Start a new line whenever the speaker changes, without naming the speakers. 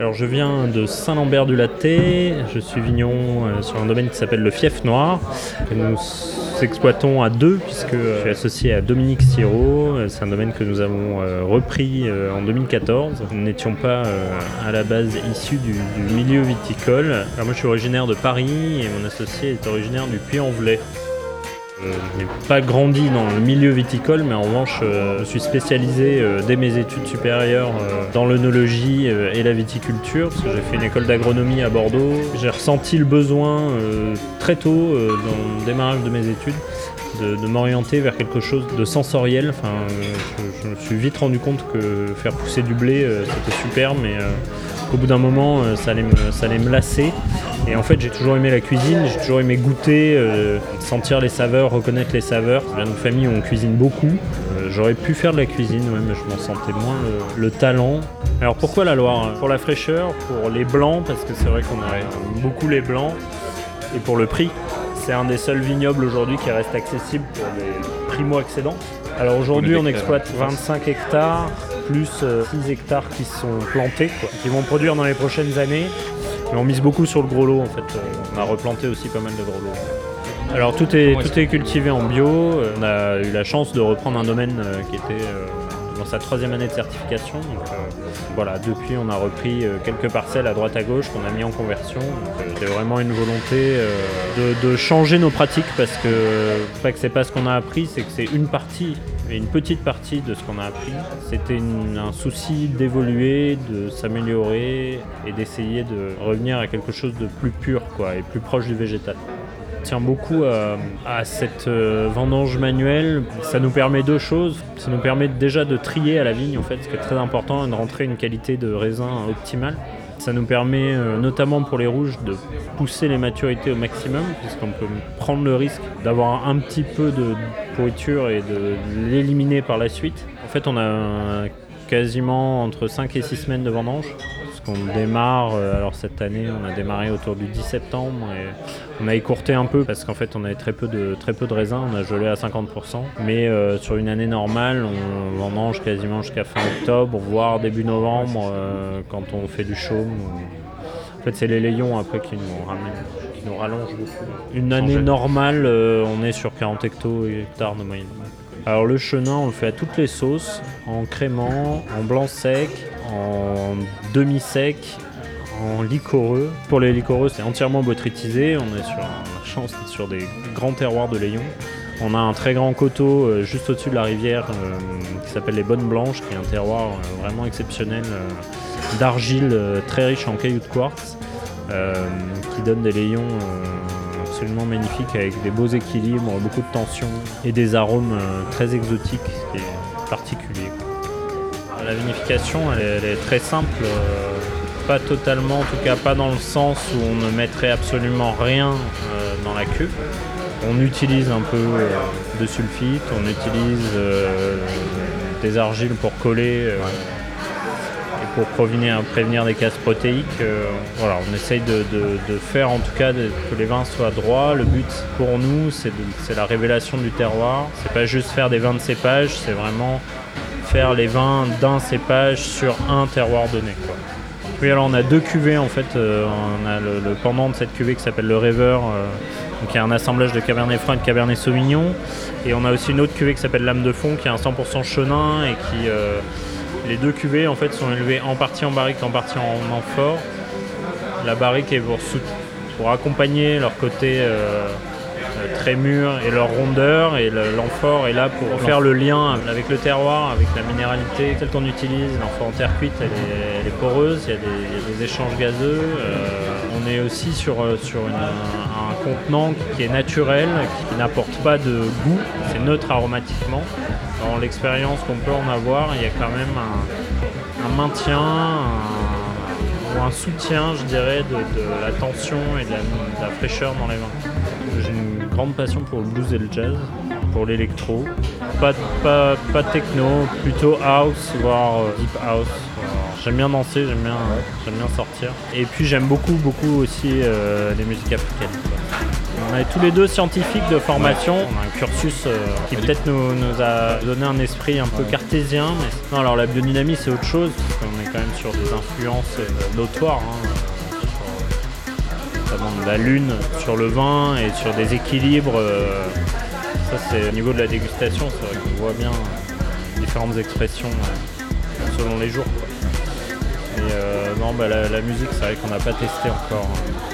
Alors je viens de Saint-Lambert-du-Laté, je suis vigneron euh, sur un domaine qui s'appelle le Fief Noir, nous exploitons à deux puisque euh, je suis associé à Dominique Siro, Euh, c'est un domaine que nous avons repris en 2014. Nous n'étions pas à la base issus du, du milieu viticole. Alors moi je suis originaire de Paris et mon associé est originaire du Puy-en-Velay. Je n'ai pas grandi dans le milieu viticole, mais en revanche, euh, je suis spécialisé euh, dès mes études supérieures euh, dans l'œnologie euh, et la viticulture, parce que j'ai fait une école d'agronomie à Bordeaux. J'ai ressenti le besoin euh, très tôt, euh, dans le démarrage de mes études, de, m'orienter vers quelque chose de sensoriel. Enfin, euh, je, je me suis vite rendu compte que faire pousser du blé, euh, c'était super, mais euh, qu'au bout d'un moment, euh, ça, allait me, ça allait me lasser. Et en fait, j'ai toujours aimé la cuisine, j'ai toujours aimé goûter, euh, sentir les saveurs, reconnaître les saveurs. Je viens d'une famille où on cuisine beaucoup. Euh, J'aurais pu faire de la cuisine, ouais, mais je m'en sentais moins le, le talent. Alors pourquoi la Loire Pour la fraîcheur, pour les blancs, parce que c'est vrai qu'on a beaucoup les blancs, et pour le prix. C'est un des seuls vignobles aujourd'hui qui reste accessible pour les primo-accédants. Alors aujourd'hui, on exploite 25 hectares, plus euh, 6 hectares qui sont plantés, quoi, qui vont produire dans les prochaines années. Mais on mise beaucoup sur le gros lot en fait. Euh, On a replanté aussi pas mal de gros lots. Alors tout est, tout est cultivé en bio. Euh, On a eu la chance de reprendre un domaine euh, qui était euh, dans sa troisième année de certification. Donc euh, voilà, depuis on a repris euh, quelques parcelles à droite à gauche qu'on a mis en conversion. Euh, C'est vraiment une volonté euh, de, de changer nos pratiques parce que pas que c'est pas ce qu'on a appris, c'est que c'est une partie une petite partie de ce qu'on a appris. C'était un souci d'évoluer, de s'améliorer et d'essayer de revenir à quelque chose de plus pur quoi, et plus proche du végétal tient beaucoup à, à cette euh, vendange manuelle. Ça nous permet deux choses. Ça nous permet déjà de trier à la vigne, en fait, ce qui est très important, de rentrer une qualité de raisin optimale. Ça nous permet, euh, notamment pour les rouges, de pousser les maturités au maximum, puisqu'on peut prendre le risque d'avoir un petit peu de pourriture et de l'éliminer par la suite. En fait, on a quasiment entre 5 et 6 semaines de vendange. Qu'on démarre, euh, alors cette année, on a démarré autour du 10 septembre et on a écourté un peu parce qu'en fait, on avait très peu de, très peu de raisins, on a gelé à 50%. Mais euh, sur une année normale, on vendange quasiment jusqu'à fin octobre, voire début novembre euh, quand on fait du chaume. En fait, c'est les layons après qui nous ramènent, qui nous rallongent beaucoup. Une année normale, euh, on est sur 40 hecto- hectares de moyenne. Alors le chenin, on le fait à toutes les sauces, en crémant, en blanc sec, en demi-sec, en liquoreux. Pour les liquoreux, c'est entièrement botrytisé. On est sur la chance sur des grands terroirs de Layon. On a un très grand coteau euh, juste au-dessus de la rivière euh, qui s'appelle les Bonnes Blanches, qui est un terroir euh, vraiment exceptionnel d'argile très riche en cailloux de quartz, qui donne des euh, absolument magnifiques avec des beaux équilibres, beaucoup de tension et des arômes très exotiques, ce qui est particulier. La vinification, elle est, très simple. euh, pas totalement, en tout cas pas dans le sens où on ne mettrait absolument rien euh, dans la cuve. On utilise un peu euh, de sulfite, on utilise des argiles pour coller et pour prévenir, des cases protéiques. voilà, on essaye de, faire en tout cas que les vins soient droits. Le but pour nous, c'est la révélation du terroir. C'est pas juste faire des vins de cépage, c'est vraiment faire les vins d'un cépage sur un terroir donné. Oui, alors on a deux cuvées en fait. Euh, on a le, pendant de cette cuvée qui s'appelle le Rêveur, euh, qui est un assemblage de Cabernet Franc et de Cabernet Sauvignon. Et on a aussi une autre cuvée qui s'appelle Lame de Fond, qui est un 100% chenin et qui euh, les deux cuvées en fait sont élevées en partie en barrique, en partie en amphore. La barrique est pour, pour accompagner leur côté euh, très mûr et leur rondeur, et l'amphore est là pour faire le lien avec le terroir, avec la minéralité, celle qu'on utilise. L'amphore en terre cuite, elle est, poreuse, il y, a des, échanges gazeux. Euh, on est aussi sur, euh, sur un contenant qui est naturel, qui n'apporte pas de goût, c'est neutre aromatiquement. Dans l'expérience qu'on peut en avoir, il y a quand même un, un maintien, un- ou un soutien, je dirais, de, de la tension et de la, de la fraîcheur dans les vins. J'ai une grande passion pour le blues et le jazz, pour l'électro. Pas, de- pas, pas de techno, plutôt house, voire euh, deep house. J'aime bien danser, j'aime bien, j'aime bien sortir. Et puis j'aime beaucoup, beaucoup aussi euh, les musiques africaines. quoi. On est tous les deux scientifiques de formation. On a un cursus euh, qui peut-être nous, nous a donné un esprit un peu cartésien. Mais non, alors la biodynamie c'est autre chose. Sur des influences euh, notoires, hein, sur, notamment de la lune sur le vin et sur des équilibres. euh, ça, c'est au niveau de la dégustation, c'est vrai qu'on voit bien euh, différentes expressions euh, selon les jours. euh, non, bah, la, la musique, c'est vrai qu'on n'a pas testé encore. hein.